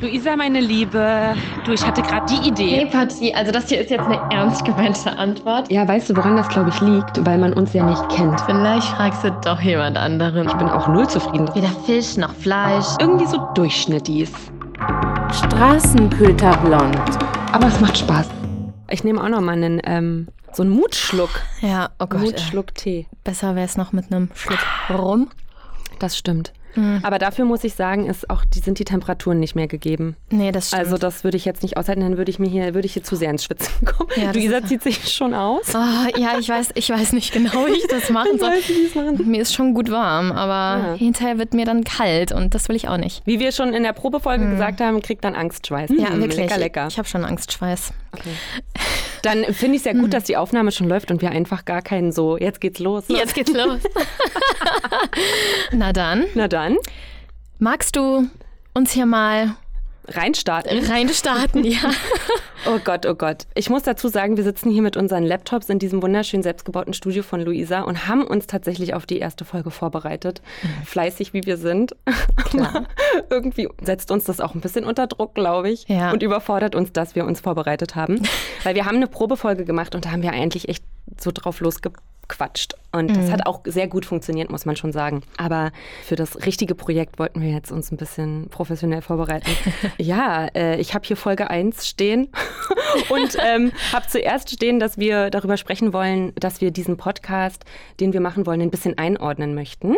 Luisa, meine Liebe, du, ich hatte gerade die Idee. Hey, Patti, also das hier ist jetzt eine ernst gemeinte Antwort. Ja, weißt du, woran das, glaube ich, liegt? Weil man uns ja nicht kennt. Vielleicht fragst du doch jemand anderen. Ich bin auch null zufrieden. Weder Fisch noch Fleisch. Irgendwie so durchschnittis. Straßenköter-blond. Aber es macht Spaß. Ich nehme auch noch mal einen, ähm, so einen Mutschluck. Ja, oh Gott. Mutschluck Tee. Besser wäre es noch mit einem Schluck rum. Das stimmt. Mhm. Aber dafür muss ich sagen, ist auch, die, sind die Temperaturen nicht mehr gegeben. Nee, das stimmt. Also das würde ich jetzt nicht aushalten, dann würde ich mir hier, würde ich hier zu sehr ins Schwitzen kommen. Ja, Luisa ist- zieht sich schon aus. Ah, ja, ich weiß, ich weiß nicht genau, wie ich das machen soll. machen. Mir ist schon gut warm, aber Ja. hinterher wird mir dann kalt und das will ich auch nicht. Wie wir schon in der Probefolge gesagt haben, kriegt dann Angstschweiß. Mhm. Ja, Mm, wirklich. Lecker, lecker. Ich habe schon Angstschweiß. Okay. Dann finde ich es ja gut, dass die Aufnahme schon läuft und wir einfach gar keinen so, jetzt geht's los. Jetzt geht's los. Na dann, Na dann, magst du uns hier mal reinstarten. reinstarten? Ja. Oh Gott, oh Gott. Ich muss dazu sagen, wir sitzen hier mit unseren Laptops in diesem wunderschön selbstgebauten Studio von Luisa und haben uns tatsächlich auf die erste Folge vorbereitet. Fleißig wie wir sind. Klar. Irgendwie setzt uns das auch ein bisschen unter Druck, glaube ich. Ja. Und überfordert uns, dass wir uns vorbereitet haben. Weil wir haben eine Probefolge gemacht und da haben wir eigentlich echt so drauf losgequatscht. Und Mhm. das hat auch sehr gut funktioniert, muss man schon sagen. Aber für das richtige Projekt wollten wir jetzt uns ein bisschen professionell vorbereiten. ja, äh, ich habe hier Folge 1 stehen und ähm, habe zuerst stehen, dass wir darüber sprechen wollen, dass wir diesen Podcast, den wir machen wollen, ein bisschen einordnen möchten.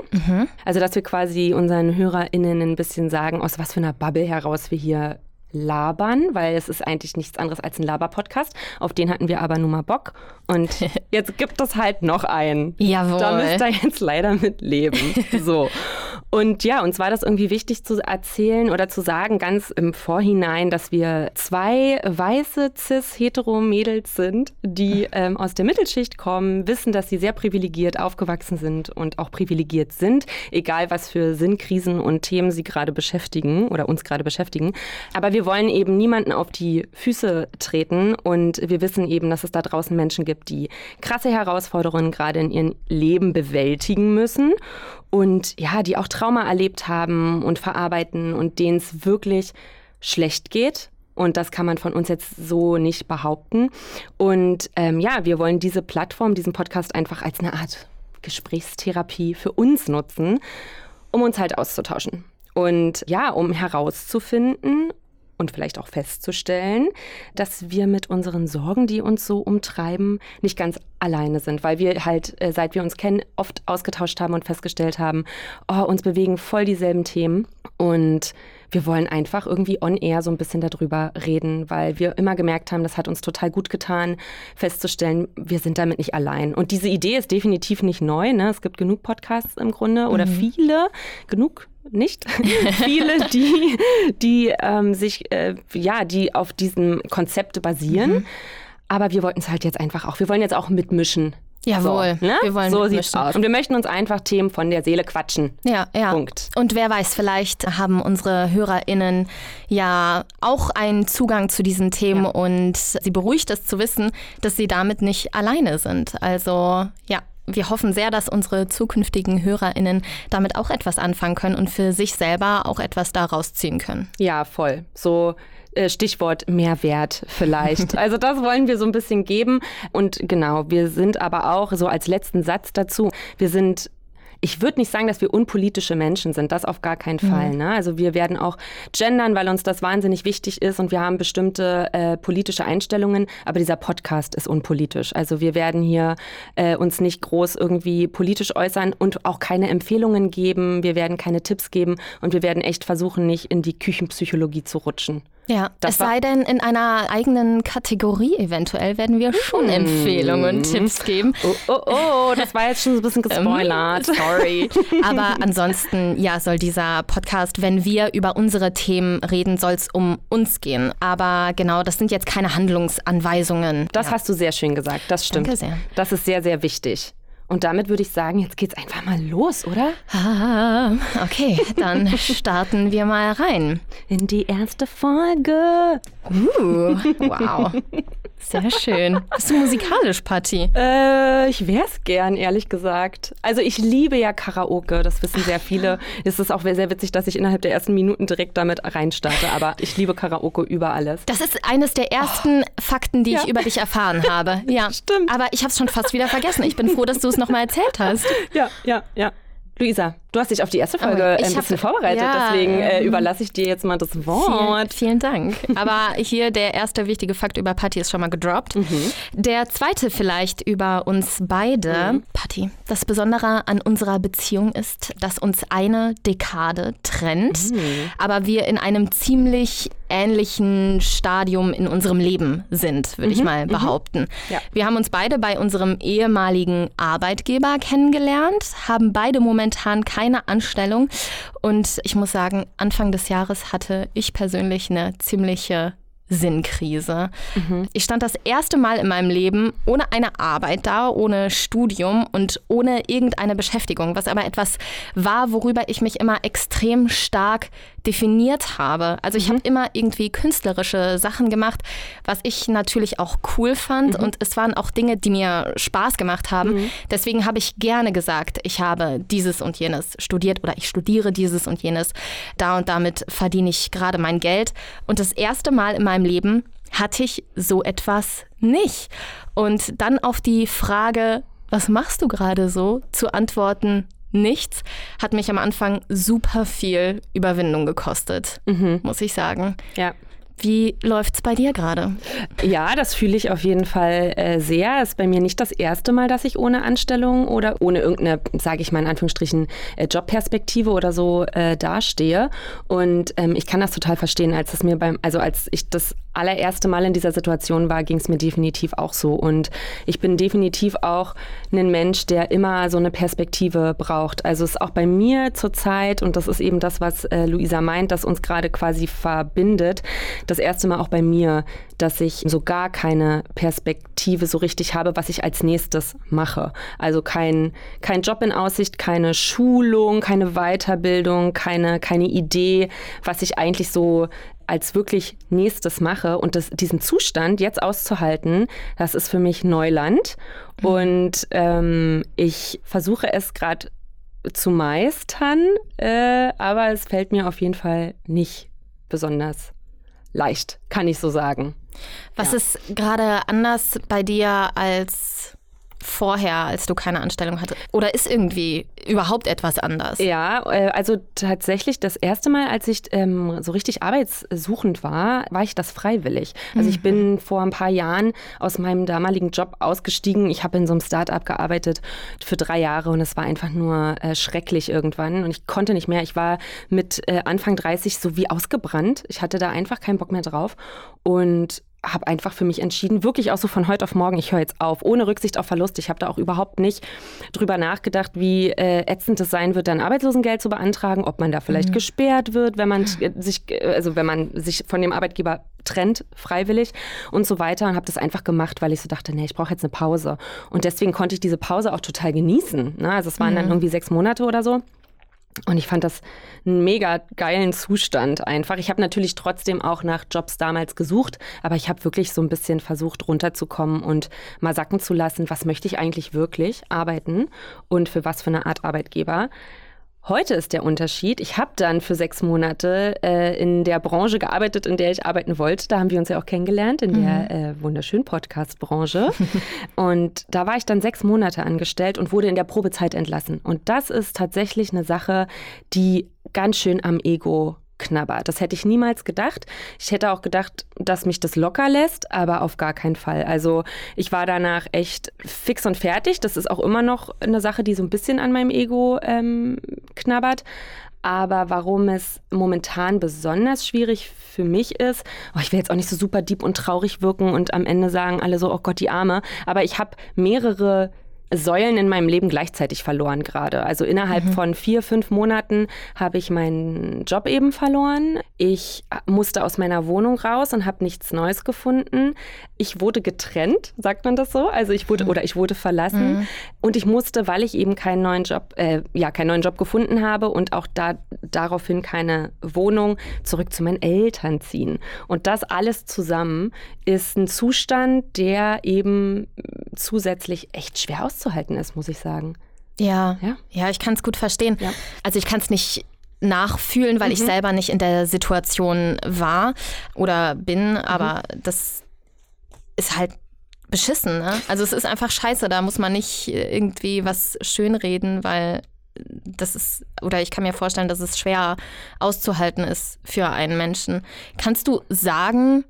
Also, dass wir quasi unseren HörerInnen ein bisschen sagen, aus was für einer Bubble heraus wir hier labern, weil es ist eigentlich nichts anderes als ein Laber-Podcast. Auf den hatten wir aber nun mal Bock. Und jetzt gibt es halt noch einen. Jawohl. Da müsst ihr jetzt leider mit leben. So. Und ja, uns war das irgendwie wichtig zu erzählen oder zu sagen, ganz im Vorhinein, dass wir zwei weiße cis-hetero-Mädels sind, die ähm, aus der Mittelschicht kommen, wissen, dass sie sehr privilegiert aufgewachsen sind und auch privilegiert sind, egal was für Sinnkrisen und Themen sie gerade beschäftigen oder uns gerade beschäftigen. Aber wir wollen eben niemanden auf die Füße treten und wir wissen eben, dass es da draußen Menschen gibt, die krasse Herausforderungen gerade in ihrem Leben bewältigen müssen und ja, die auch Trauma erlebt haben und verarbeiten und denen es wirklich schlecht geht. Und das kann man von uns jetzt so nicht behaupten. Und ähm, ja, wir wollen diese Plattform, diesen Podcast einfach als eine Art Gesprächstherapie für uns nutzen, um uns halt auszutauschen. Und ja, um herauszufinden und vielleicht auch festzustellen, dass wir mit unseren Sorgen, die uns so umtreiben, nicht ganz alleine sind, weil wir halt, äh, seit wir uns kennen, oft ausgetauscht haben und festgestellt haben, oh, uns bewegen voll dieselben Themen und wir wollen einfach irgendwie on air so ein bisschen darüber reden, weil wir immer gemerkt haben, das hat uns total gut getan, festzustellen, wir sind damit nicht allein. Und diese Idee ist definitiv nicht neu. Ne? Es gibt genug Podcasts im Grunde oder viele, genug nicht, viele, die, die ähm, sich, äh, ja, die auf diesem Konzept basieren. Aber wir wollten es halt jetzt einfach auch, wir wollen jetzt auch mitmischen. Jawohl, So, ne? wir wollen so mitmischen. sieht's aus. Und wir möchten uns einfach Themen von der Seele quatschen. Ja, ja. Punkt. Und wer weiß, vielleicht haben unsere HörerInnen ja auch einen Zugang zu diesen Themen Ja. und sie beruhigt es zu wissen, dass sie damit nicht alleine sind. Also ja. Wir hoffen sehr, dass unsere zukünftigen HörerInnen damit auch etwas anfangen können und für sich selber auch etwas daraus ziehen können. Ja, voll. So Stichwort Mehrwert vielleicht. Also das wollen wir so ein bisschen geben. Und genau, wir sind aber auch so als letzten Satz dazu, wir sind ich würde nicht sagen, dass wir unpolitische Menschen sind, das auf gar keinen Fall. Ne? Also wir werden auch gendern, weil uns das wahnsinnig wichtig ist und wir haben bestimmte äh, politische Einstellungen, aber dieser Podcast ist unpolitisch. Also wir werden hier äh, uns nicht groß irgendwie politisch äußern und auch keine Empfehlungen geben, wir werden keine Tipps geben und wir werden echt versuchen, nicht in die Küchenpsychologie zu rutschen. Ja, Das es sei denn, in einer eigenen Kategorie eventuell werden wir schon Empfehlungen und Tipps geben. Oh, oh, oh, das war jetzt schon so ein bisschen gespoilert. Sorry. Aber ansonsten, ja, soll dieser Podcast, wenn wir über unsere Themen reden, soll es um uns gehen. Aber genau, das sind jetzt keine Handlungsanweisungen. Das hast du sehr schön gesagt, das stimmt. Danke sehr. Das ist sehr, sehr wichtig. Und damit würde ich sagen, jetzt geht's einfach mal los, oder? Ah, okay, dann starten wir mal rein. In die erste Folge. Uh, wow. Sehr schön. Bist du musikalisch, Patti? Äh, ich wär's gern, ehrlich gesagt. Also ich liebe ja Karaoke, das wissen sehr viele. Es ist auch sehr witzig, dass ich innerhalb der ersten Minuten direkt damit reinstarte, aber ich liebe Karaoke über alles. Das ist eines der ersten oh. Fakten, die ja. ich über dich erfahren habe. Ja, stimmt. Aber ich habe es schon fast wieder vergessen. Ich bin froh, dass du es nochmal erzählt hast. Ja, ja, ja. Luisa, du hast dich auf die erste Folge oh, ein bisschen vorbereitet, ja, deswegen äh, überlasse ich dir jetzt mal das Wort. Vielen, vielen Dank. Aber hier der erste wichtige Fakt über Patti ist schon mal gedroppt. Mhm. Der zweite vielleicht über uns beide. Mhm. Patti, das Besondere an unserer Beziehung ist, dass uns eine Dekade trennt, mhm. aber wir in einem ziemlich ähnlichen Stadium in unserem Leben sind, würde ich mhm. mal mhm. behaupten. Ja. Wir haben uns beide bei unserem ehemaligen Arbeitgeber kennengelernt, haben beide momentan keine Anstellung und ich muss sagen, Anfang des Jahres hatte ich persönlich eine ziemliche Sinnkrise. Mhm. Ich stand das erste Mal in meinem Leben ohne eine Arbeit da, ohne Studium und ohne irgendeine Beschäftigung, was aber etwas war, worüber ich mich immer extrem stark definiert habe. Also ich mhm. habe immer irgendwie künstlerische Sachen gemacht, was ich natürlich auch cool fand mhm. und es waren auch Dinge, die mir Spaß gemacht haben. Mhm. Deswegen habe ich gerne gesagt, ich habe dieses und jenes studiert oder ich studiere dieses und jenes. Da und damit verdiene ich gerade mein Geld. Und das erste Mal in meinem Leben hatte ich so etwas nicht. Und dann auf die Frage, was machst du gerade so, zu antworten, nichts, hat mich am Anfang super viel Überwindung gekostet, mhm. muss ich sagen. Ja. Wie läuft's bei dir gerade? Ja, das fühle ich auf jeden Fall äh, sehr. Es ist bei mir nicht das erste Mal, dass ich ohne Anstellung oder ohne irgendeine, sage ich mal in Anführungsstrichen, äh, Jobperspektive oder so äh, dastehe. Und ähm, ich kann das total verstehen, als es mir beim, also als ich das allererste Mal in dieser Situation war, ging es mir definitiv auch so. Und ich bin definitiv auch ein Mensch, der immer so eine Perspektive braucht. Also es ist auch bei mir zurzeit, und das ist eben das, was äh, Luisa meint, dass uns gerade quasi verbindet, das erste Mal auch bei mir, dass ich so gar keine Perspektive so richtig habe, was ich als nächstes mache. Also kein, kein Job in Aussicht, keine Schulung, keine Weiterbildung, keine, keine Idee, was ich eigentlich so als wirklich nächstes mache und das, diesen Zustand jetzt auszuhalten, das ist für mich Neuland. Mhm. Und ähm, ich versuche es gerade zu meistern, äh, aber es fällt mir auf jeden Fall nicht besonders leicht, kann ich so sagen. Was ja. ist gerade anders bei dir als vorher, als du keine Anstellung hattest? Oder ist irgendwie überhaupt etwas anders? Ja, äh, also tatsächlich das erste Mal, als ich ähm, so richtig arbeitssuchend war, war ich das freiwillig. Also ich bin mhm. vor ein paar Jahren aus meinem damaligen Job ausgestiegen. Ich habe in so einem Start-up gearbeitet für drei Jahre und es war einfach nur äh, schrecklich irgendwann und ich konnte nicht mehr. Ich war mit äh, Anfang 30 so wie ausgebrannt. Ich hatte da einfach keinen Bock mehr drauf und habe einfach für mich entschieden, wirklich auch so von heute auf morgen, ich höre jetzt auf, ohne Rücksicht auf Verlust. Ich habe da auch überhaupt nicht drüber nachgedacht, wie äh, ätzend es sein wird, dann Arbeitslosengeld zu beantragen, ob man da vielleicht mhm. gesperrt wird, wenn man sich, also wenn man sich von dem Arbeitgeber trennt, freiwillig und so weiter. Und habe das einfach gemacht, weil ich so dachte, nee, ich brauche jetzt eine Pause. Und deswegen konnte ich diese Pause auch total genießen. Ne? Also es waren mhm. dann irgendwie sechs Monate oder so. Und ich fand das einen mega geilen Zustand einfach. Ich habe natürlich trotzdem auch nach Jobs damals gesucht, aber ich habe wirklich so ein bisschen versucht, runterzukommen und mal sacken zu lassen, was möchte ich eigentlich wirklich arbeiten und für was für eine Art Arbeitgeber. Heute ist der Unterschied. Ich habe dann für sechs Monate äh, in der Branche gearbeitet, in der ich arbeiten wollte. Da haben wir uns ja auch kennengelernt, in mhm. der äh, wunderschönen Podcast-Branche. und da war ich dann sechs Monate angestellt und wurde in der Probezeit entlassen. Und das ist tatsächlich eine Sache, die ganz schön am Ego Knabber. Das hätte ich niemals gedacht. Ich hätte auch gedacht, dass mich das locker lässt, aber auf gar keinen Fall. Also ich war danach echt fix und fertig. Das ist auch immer noch eine Sache, die so ein bisschen an meinem Ego ähm, knabbert. Aber warum es momentan besonders schwierig für mich ist, oh, ich will jetzt auch nicht so super deep und traurig wirken und am Ende sagen alle so, oh Gott, die Arme. Aber ich habe mehrere Säulen in meinem Leben gleichzeitig verloren gerade. Also innerhalb mhm. von vier, fünf Monaten habe ich meinen Job eben verloren. Ich musste aus meiner Wohnung raus und habe nichts Neues gefunden. Ich wurde getrennt, sagt man das so? Also ich wurde mhm. oder ich wurde verlassen mhm. und ich musste, weil ich eben keinen neuen Job, äh, ja keinen neuen Job gefunden habe und auch da daraufhin keine Wohnung, zurück zu meinen Eltern ziehen. Und das alles zusammen ist ein Zustand, der eben zusätzlich echt schwer auszuhalten ist, muss ich sagen. Ja, ja, ja ich kann es gut verstehen. Ja. Also ich kann es nicht nachfühlen, weil mhm. ich selber nicht in der Situation war oder bin, mhm. aber das ist halt beschissen. Ne? Also es ist einfach scheiße, da muss man nicht irgendwie was schönreden, weil das ist, oder ich kann mir vorstellen, dass es schwer auszuhalten ist für einen Menschen. Kannst du sagen,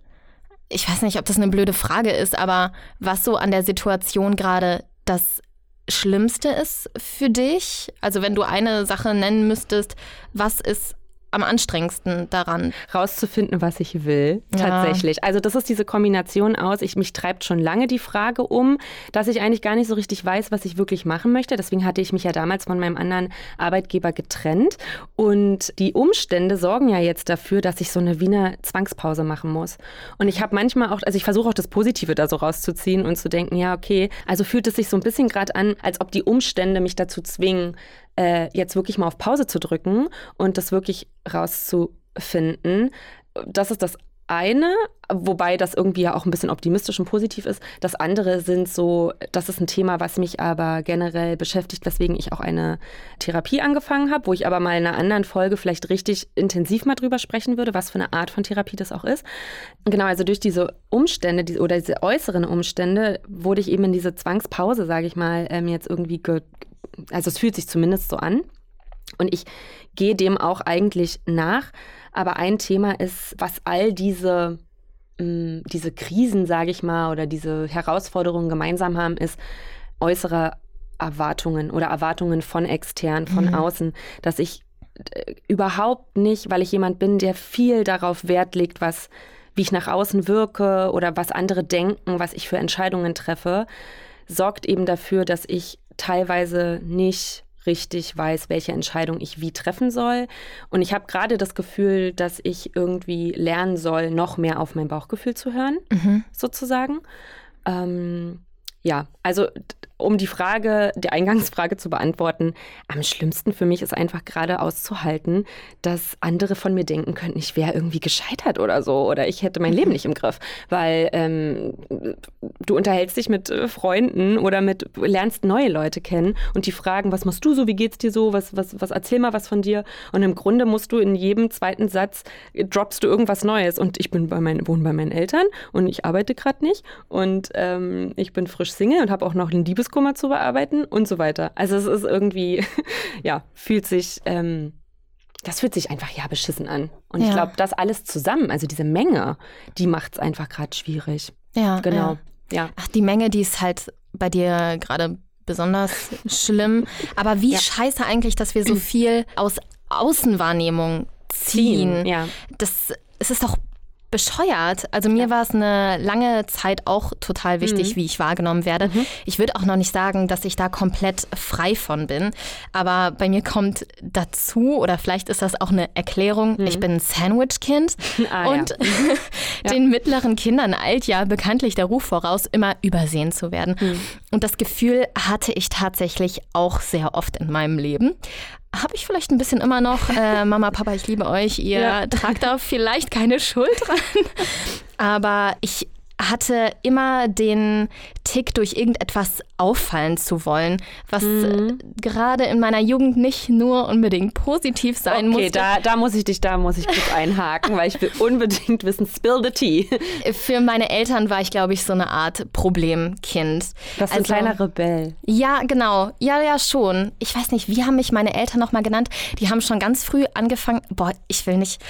ich weiß nicht, ob das eine blöde Frage ist, aber was so an der Situation gerade das Schlimmste ist für dich? Also wenn du eine Sache nennen müsstest, was ist am anstrengendsten daran? Rauszufinden, was ich will, tatsächlich. Ja. Also das ist diese Kombination aus, ich, mich treibt schon lange die Frage um, dass ich eigentlich gar nicht so richtig weiß, was ich wirklich machen möchte. Deswegen hatte ich mich ja damals von meinem anderen Arbeitgeber getrennt. Und die Umstände sorgen ja jetzt dafür, dass ich so eine Wiener Zwangspause machen muss. Und ich habe manchmal auch, also ich versuche auch das Positive da so rauszuziehen und zu denken, ja, okay, also fühlt es sich so ein bisschen gerade an, als ob die Umstände mich dazu zwingen, äh, jetzt wirklich mal auf Pause zu drücken und das wirklich rauszufinden. Das ist das eine, wobei das irgendwie ja auch ein bisschen optimistisch und positiv ist. Das andere sind so, das ist ein Thema, was mich aber generell beschäftigt, weswegen ich auch eine Therapie angefangen habe, wo ich aber mal in einer anderen Folge vielleicht richtig intensiv mal drüber sprechen würde, was für eine Art von Therapie das auch ist. Genau, also durch diese Umstände die, oder diese äußeren Umstände wurde ich eben in diese Zwangspause, sage ich mal, ähm, jetzt irgendwie also es fühlt sich zumindest so an. Und ich gehe dem auch eigentlich nach. Aber ein Thema ist, was all diese, mh, mm, diese Krisen, sage ich mal, oder diese Herausforderungen gemeinsam haben, ist äußere Erwartungen oder Erwartungen von extern, von mhm. außen, dass ich äh, überhaupt nicht, weil ich jemand bin, der viel darauf Wert legt, was, wie ich nach außen wirke oder was andere denken, was ich für Entscheidungen treffe, sorgt eben dafür, dass ich teilweise nicht richtig weiß, welche Entscheidung ich wie treffen soll. Und ich habe gerade das Gefühl, dass ich irgendwie lernen soll, noch mehr auf mein Bauchgefühl zu hören, mhm. sozusagen. Ähm, ja, also um die Frage, die Eingangsfrage zu beantworten, am schlimmsten für mich ist einfach gerade auszuhalten, dass andere von mir denken könnten, ich wäre irgendwie gescheitert oder so oder ich hätte mein Leben nicht im Griff, weil ähm, du unterhältst dich mit äh, Freunden oder mit lernst neue Leute kennen und die fragen, was machst du so, wie geht's dir so, was was was erzähl mal was von dir. Und im Grunde musst du in jedem zweiten Satz äh, droppst du irgendwas Neues. Und ich bin bei meinen wohne bei meinen Eltern und ich arbeite gerade nicht. Und ähm, ich bin frisch Single und habe auch noch ein Liebes Liebeskummer zu bearbeiten und so weiter. Also es ist irgendwie, ja, fühlt sich, ähm, das fühlt sich einfach ja beschissen an. Und ja. ich glaube, das alles zusammen, also diese Menge, die macht es einfach gerade schwierig. Ja, genau. Ja. ja. Ach, die Menge, die ist halt bei dir gerade besonders schlimm. Aber wie ja. scheiße eigentlich, dass wir so viel aus Außenwahrnehmung ziehen. ziehen ja. Das es ist doch bescheuert. Also mir ja. war es eine lange Zeit auch total wichtig, mhm. wie ich wahrgenommen werde. Mhm. Ich würde auch noch nicht sagen, dass ich da komplett frei von bin. Aber bei mir kommt dazu, oder vielleicht ist das auch eine Erklärung, mhm. ich bin ein Sandwich-Kind ah, und ja. Den mittleren Kindern eilt ja bekanntlich der Ruf voraus, immer übersehen zu werden. Mhm. Und das Gefühl hatte ich tatsächlich auch sehr oft in meinem Leben habe ich vielleicht ein bisschen immer noch. Äh, Mama, Papa, ich liebe euch. Ihr ja. tragt da vielleicht keine Schuld dran. Aber ich hatte immer den Tick, durch irgendetwas auffallen zu wollen, was mhm. gerade in meiner Jugend nicht nur unbedingt positiv sein muss. Okay, da, da muss ich dich, da muss ich kurz einhaken, weil ich will unbedingt wissen, spill the tea. Für meine Eltern war ich, glaube ich, so eine Art Problemkind. Das ist also, ein kleiner Rebell. Ja, genau. Ja, ja, schon. Ich weiß nicht, wie haben mich meine Eltern nochmal genannt? Die haben schon ganz früh angefangen, boah, ich will nicht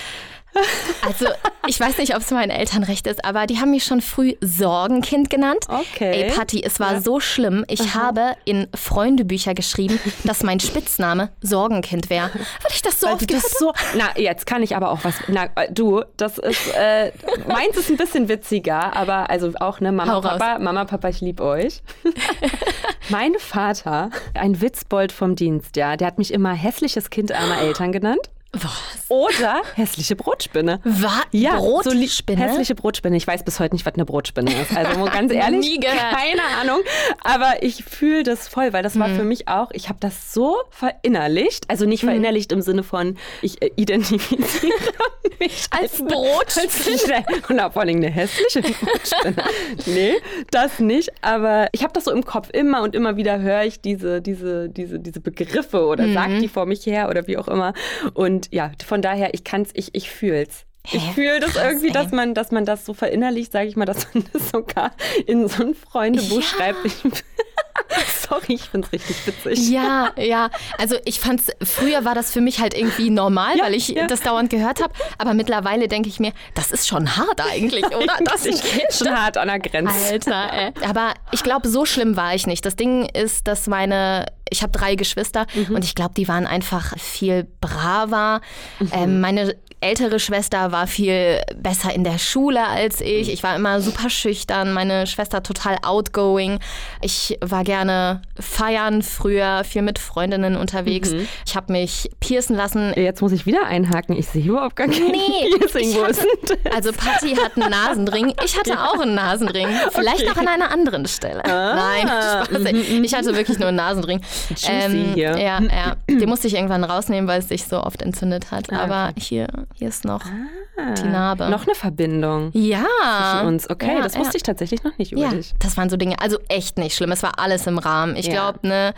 Also, ich weiß nicht, ob es meinen Eltern recht ist, aber die haben mich schon früh Sorgenkind genannt. Okay. Ey, Patti, es war ja. so schlimm. Ich Aha. habe in Freundebücher geschrieben, dass mein Spitzname Sorgenkind wäre. Weil ich das so Weil oft das so, Na, jetzt kann ich aber auch was. Na, äh, du, das ist. Äh, meins ist ein bisschen witziger, aber also auch, ne, Mama, Hau Papa, raus. Mama, Papa, ich liebe euch. mein Vater, ein Witzbold vom Dienst, ja, der hat mich immer hässliches Kind armer Eltern genannt. Was? Oder hässliche Brotspinne. Was? Ja, Brotspinne? So hässliche Brotspinne. Ich weiß bis heute nicht, was eine Brotspinne ist. Also ganz ehrlich, keine Ahnung. Aber ich fühle das voll, weil das war hm. für mich auch, ich habe das so verinnerlicht. Also nicht hm. verinnerlicht im Sinne von, ich äh, identifiziere mich als, als Brotspinne. Und vor allem eine hässliche Brotspinne. nee, das nicht. Aber ich habe das so im Kopf. Immer und immer wieder höre ich diese, diese, diese, diese Begriffe oder hm. sag die vor mich her oder wie auch immer. Und ja, von daher, ich kann's, ich, ich fühl's. Ich fühle das Krass, irgendwie, dass man, dass man das so verinnerlicht, sage ich mal, dass man das sogar in so ein Freundebuch ja. schreibt. Ich, sorry, ich finde es richtig witzig. Ja, ja. Also ich fand's, früher war das für mich halt irgendwie normal, ja, weil ich ja. das dauernd gehört habe. Aber mittlerweile denke ich mir, das ist schon hart eigentlich, oder? Das ist schon hart an der Grenze. Alter, ey. Aber ich glaube, so schlimm war ich nicht. Das Ding ist, dass meine ich habe drei Geschwister mhm. und ich glaube, die waren einfach viel braver. Mhm. Ähm, meine ältere Schwester war viel besser in der Schule als ich. Ich war immer super schüchtern, meine Schwester total outgoing. Ich war gerne feiern früher, viel mit Freundinnen unterwegs. Mhm. Ich habe mich piercen lassen. Jetzt muss ich wieder einhaken. Ich sehe überhaupt gar kein nee, Piercing. Hatte, also Patty hat einen Nasenring. Ich hatte ja. auch einen Nasenring. Vielleicht okay. noch an einer anderen Stelle. Ah. Nein, Spaß. Mhm. Ich hatte wirklich nur einen Nasenring. Ähm, hier. Ja, ja. Den musste ich irgendwann rausnehmen, weil es sich so oft entzündet hat. Ah, Aber hier hier ist noch ah, die Narbe. Noch eine Verbindung. Ja. Zwischen uns. Okay, ja, das wusste ja. ich tatsächlich noch nicht über ja, dich. Das waren so Dinge, also echt nicht schlimm. Es war alles im Rahmen. Ich glaube, ne,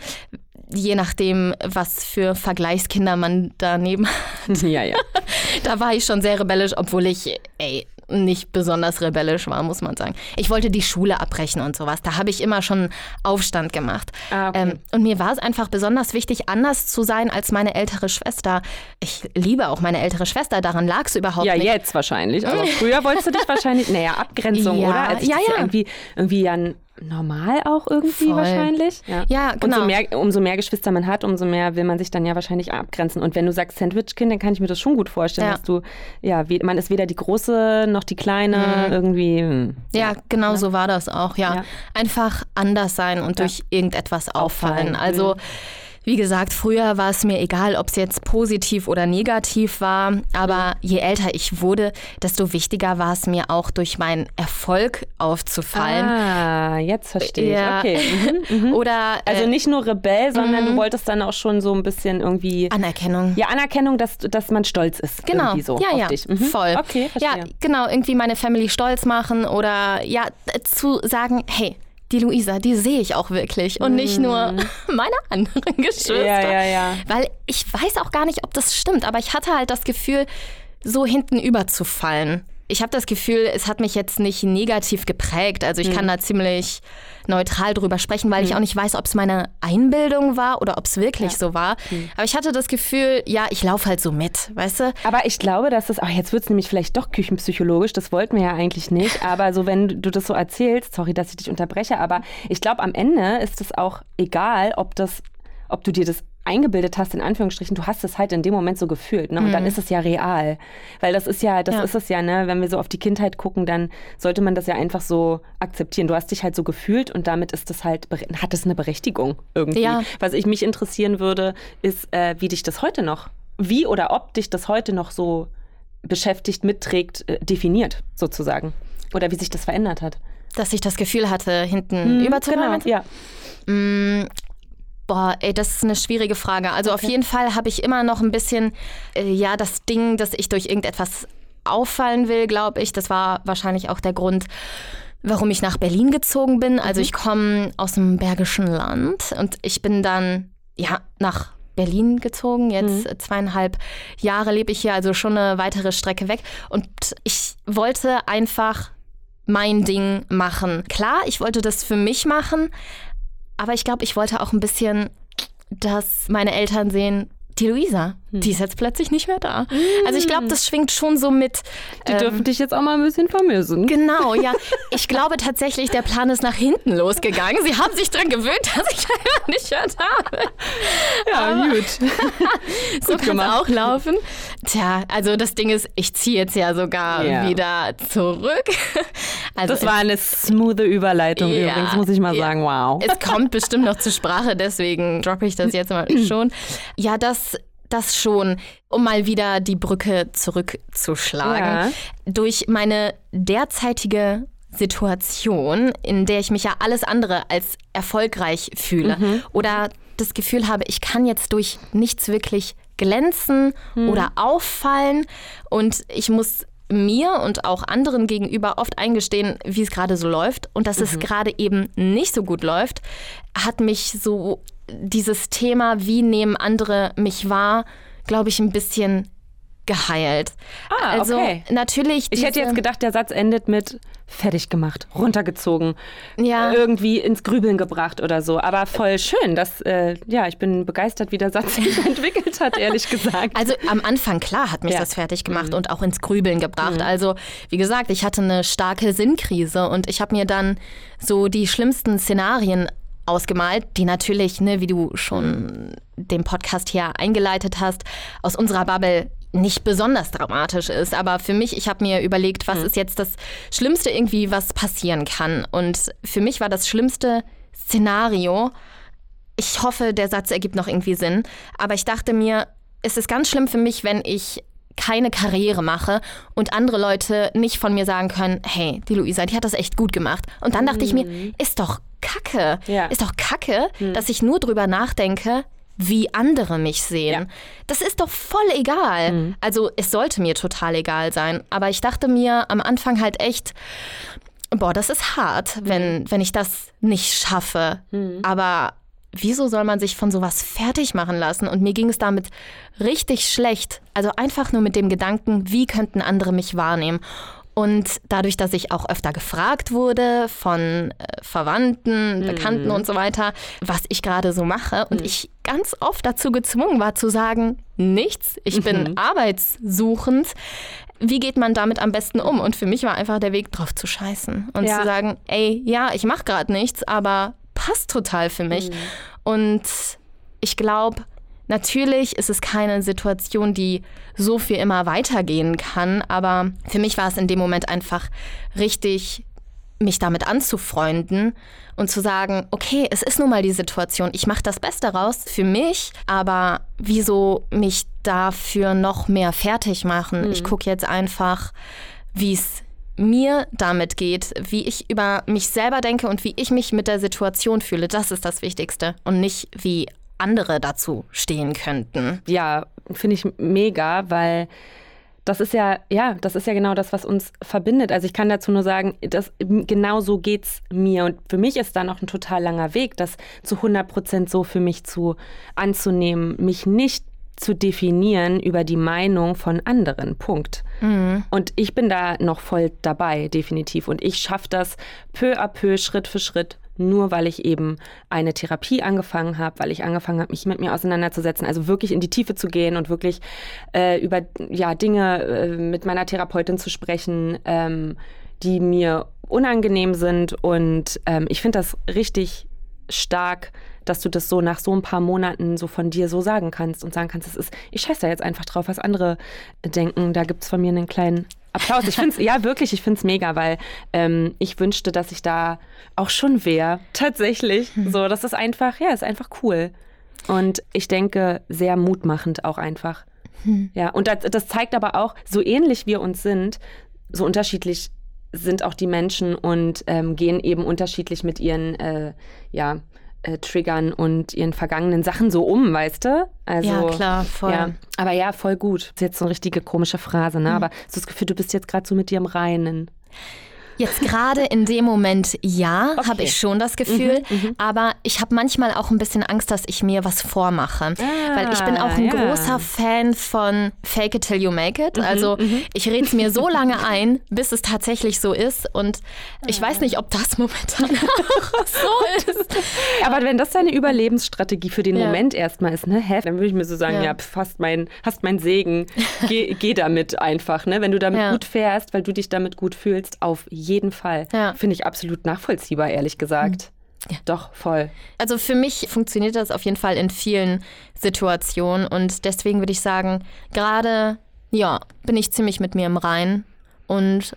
je nachdem, was für Vergleichskinder man daneben hat. Ja, ja. da war ich schon sehr rebellisch, obwohl ich, ey, nicht besonders rebellisch war, muss man sagen. Ich wollte die Schule abbrechen und sowas. Da habe ich immer schon Aufstand gemacht. Ah, okay. ähm, und mir war es einfach besonders wichtig, anders zu sein als meine ältere Schwester. Ich liebe auch meine ältere Schwester, daran lag es überhaupt ja, nicht. Ja, jetzt wahrscheinlich. Aber früher wolltest du dich wahrscheinlich, naja, Abgrenzung, ja, oder? Als ja, ja. Irgendwie, irgendwie ja normal auch irgendwie Voll. wahrscheinlich. Ja, ja genau. Umso mehr, umso mehr Geschwister man hat, umso mehr will man sich dann ja wahrscheinlich abgrenzen. Und wenn du sagst Sandwich-Kind, dann kann ich mir das schon gut vorstellen, ja. dass du, ja, man ist weder die Große noch die Kleine mhm. irgendwie. Hm, ja, genau ja. so war das auch, ja. ja. Einfach anders sein und durch irgendetwas auffallen. Also mhm. Wie gesagt, früher war es mir egal, ob es jetzt positiv oder negativ war, aber je älter ich wurde, desto wichtiger war es mir auch durch meinen Erfolg aufzufallen. Ah, jetzt verstehe ich. Ja. Okay. Mhm, mhm. Oder also nicht nur Rebell, sondern du mhm. wolltest dann auch schon so ein bisschen irgendwie Anerkennung. Ja, Anerkennung, dass, dass man stolz ist. Genau. So ja, ja. Mhm. Voll. Okay, verstehe. Ja, genau. Irgendwie meine Family stolz machen oder ja zu sagen, hey die Luisa, die sehe ich auch wirklich und nicht nur mhm. meine anderen Geschwister. Ja, ja, ja. Weil ich weiß auch gar nicht, ob das stimmt, aber ich hatte halt das Gefühl, so hinten überzufallen ich habe das Gefühl, es hat mich jetzt nicht negativ geprägt. Also ich hm. kann da ziemlich neutral drüber sprechen, weil hm. ich auch nicht weiß, ob es meine Einbildung war oder ob es wirklich ja. so war. Hm. Aber ich hatte das Gefühl, ja, ich laufe halt so mit, weißt du? Aber ich glaube, dass das, ach, jetzt wird es nämlich vielleicht doch küchenpsychologisch, das wollten wir ja eigentlich nicht. Aber so, wenn du das so erzählst, sorry, dass ich dich unterbreche, aber ich glaube, am Ende ist es auch egal, ob das ob du dir das eingebildet hast, in Anführungsstrichen, du hast es halt in dem Moment so gefühlt. Ne? Und mhm. dann ist es ja real. Weil das ist ja, das ja. ist es ja, ne? wenn wir so auf die Kindheit gucken, dann sollte man das ja einfach so akzeptieren. Du hast dich halt so gefühlt und damit ist das halt, hat es eine Berechtigung irgendwie. Ja. Was ich mich interessieren würde, ist, äh, wie dich das heute noch, wie oder ob dich das heute noch so beschäftigt, mitträgt, äh, definiert sozusagen. Oder wie sich das verändert hat. Dass ich das Gefühl hatte, hinten mhm, überzukommen. Genau, ja. Boah, ey, das ist eine schwierige Frage. Also okay. auf jeden Fall habe ich immer noch ein bisschen, äh, ja, das Ding, dass ich durch irgendetwas auffallen will, glaube ich. Das war wahrscheinlich auch der Grund, warum ich nach Berlin gezogen bin. Also mhm. ich komme aus dem Bergischen Land und ich bin dann, ja, nach Berlin gezogen. Jetzt mhm. zweieinhalb Jahre lebe ich hier, also schon eine weitere Strecke weg. Und ich wollte einfach mein Ding machen. Klar, ich wollte das für mich machen, aber ich glaube, ich wollte auch ein bisschen, dass meine Eltern sehen, die Luisa, die ist jetzt plötzlich nicht mehr da. Also ich glaube, das schwingt schon so mit. Die ähm, dürfen dich jetzt auch mal ein bisschen vermissen. Genau, ja. Ich glaube tatsächlich, der Plan ist nach hinten losgegangen. Sie haben sich daran gewöhnt, dass ich einfach nicht gehört habe. Ja, Aber gut. so kann es auch laufen. Tja, also das Ding ist, ich ziehe jetzt ja sogar ja. wieder zurück. Also das war eine smooth Überleitung ja, übrigens, muss ich mal ja. sagen. Wow. Es kommt bestimmt noch zur Sprache, deswegen droppe ich das jetzt mal schon. Ja, das das schon, um mal wieder die Brücke zurückzuschlagen. Ja. Durch meine derzeitige Situation, in der ich mich ja alles andere als erfolgreich fühle mhm. oder das Gefühl habe, ich kann jetzt durch nichts wirklich glänzen mhm. oder auffallen und ich muss mir und auch anderen gegenüber oft eingestehen, wie es gerade so läuft und dass mhm. es gerade eben nicht so gut läuft, hat mich so dieses Thema, wie nehmen andere mich wahr, glaube ich, ein bisschen geheilt. Ah, also okay. natürlich. Ich hätte jetzt gedacht, der Satz endet mit fertig gemacht, runtergezogen, ja. irgendwie ins Grübeln gebracht oder so. Aber voll schön, dass äh, ja, ich bin begeistert, wie der Satz sich entwickelt hat, ehrlich gesagt. Also am Anfang klar hat mich ja. das fertig gemacht mhm. und auch ins Grübeln gebracht. Mhm. Also wie gesagt, ich hatte eine starke Sinnkrise und ich habe mir dann so die schlimmsten Szenarien ausgemalt, die natürlich, ne, wie du schon den Podcast hier eingeleitet hast, aus unserer Bubble nicht besonders dramatisch ist. Aber für mich, ich habe mir überlegt, was mhm. ist jetzt das Schlimmste irgendwie, was passieren kann. Und für mich war das schlimmste Szenario, ich hoffe, der Satz ergibt noch irgendwie Sinn, aber ich dachte mir, es ist ganz schlimm für mich, wenn ich keine Karriere mache und andere Leute nicht von mir sagen können, hey, die Luisa, die hat das echt gut gemacht. Und dann dachte ich mir, mhm. ist doch Kacke. Ja. Ist doch Kacke, hm. dass ich nur drüber nachdenke, wie andere mich sehen. Ja. Das ist doch voll egal. Mhm. Also es sollte mir total egal sein. Aber ich dachte mir am Anfang halt echt, boah, das ist hart, wenn, mhm. wenn ich das nicht schaffe. Mhm. Aber wieso soll man sich von sowas fertig machen lassen? Und mir ging es damit richtig schlecht. Also einfach nur mit dem Gedanken, wie könnten andere mich wahrnehmen? Und dadurch, dass ich auch öfter gefragt wurde von äh, Verwandten, mhm. Bekannten und so weiter, was ich gerade so mache und mhm. ich ganz oft dazu gezwungen war zu sagen, nichts, ich bin mhm. arbeitssuchend. Wie geht man damit am besten um? Und für mich war einfach der Weg drauf zu scheißen und ja. zu sagen, ey, ja, ich mache gerade nichts, aber passt total für mich. Mhm. Und ich glaube, Natürlich ist es keine Situation, die so viel immer weitergehen kann, aber für mich war es in dem Moment einfach richtig, mich damit anzufreunden und zu sagen, okay, es ist nun mal die Situation, ich mache das Beste raus für mich, aber wieso mich dafür noch mehr fertig machen? Mhm. Ich gucke jetzt einfach, wie es mir damit geht, wie ich über mich selber denke und wie ich mich mit der Situation fühle. Das ist das Wichtigste und nicht, wie andere dazu stehen könnten. Ja, finde ich mega, weil das ist ja, ja, das ist ja genau das, was uns verbindet. Also ich kann dazu nur sagen, dass genau so geht's mir. Und für mich ist da noch ein total langer Weg, das zu 100 Prozent so für mich zu anzunehmen, mich nicht zu definieren über die Meinung von anderen. Punkt. Mhm. Und ich bin da noch voll dabei, definitiv. Und ich schaffe das peu à peu, Schritt für Schritt, nur weil ich eben eine Therapie angefangen habe, weil ich angefangen habe, mich mit mir auseinanderzusetzen, also wirklich in die Tiefe zu gehen und wirklich äh, über ja, Dinge äh, mit meiner Therapeutin zu sprechen, ähm, die mir unangenehm sind. Und ähm, ich finde das richtig stark, dass du das so nach so ein paar Monaten so von dir so sagen kannst und sagen kannst, es ist, ich scheiße da jetzt einfach drauf, was andere denken. Da gibt es von mir einen kleinen Applaus. Ich finde es, ja wirklich, ich finde es mega, weil ähm, ich wünschte, dass ich da auch schon wäre. Tatsächlich. So, das ist einfach, ja, ist einfach cool. Und ich denke, sehr mutmachend auch einfach. Hm. Ja, und das, das zeigt aber auch, so ähnlich wir uns sind, so unterschiedlich sind auch die Menschen und ähm, gehen eben unterschiedlich mit ihren äh, ja, äh, Triggern und ihren vergangenen Sachen so um, weißt du? Also, ja, klar, voll. Ja, aber ja, voll gut. Das ist jetzt so eine richtige komische Phrase, ne? Mhm. Aber hast du das Gefühl, du bist jetzt gerade so mit dir im Reinen? Jetzt gerade in dem Moment ja, Okay. habe ich schon das Gefühl. Aber ich habe manchmal auch ein bisschen Angst, dass ich mir was vormache. Weil ich bin auch ein Ah, ja. großer Fan von Fake it till you make Mhm, it. Also ich rede es mir so lange ein, bis es tatsächlich so ist. Und ich weiß nicht, ob das momentan so ist. Aber wenn das deine Überlebensstrategie für den Ja. Moment erstmal ist, ne, hä, dann würde ich mir so sagen, Ja. ja, pf, hast mein, hast mein Segen, geh, geh damit einfach, ne? Wenn du damit gut fährst, weil du dich damit gut fühlst, auf jeden Fall. Ja. Finde ich absolut nachvollziehbar, ehrlich gesagt. Doch, voll. Also für mich funktioniert das auf jeden Fall in vielen Situationen und deswegen würde ich sagen, gerade ja, bin ich ziemlich mit mir im Rein und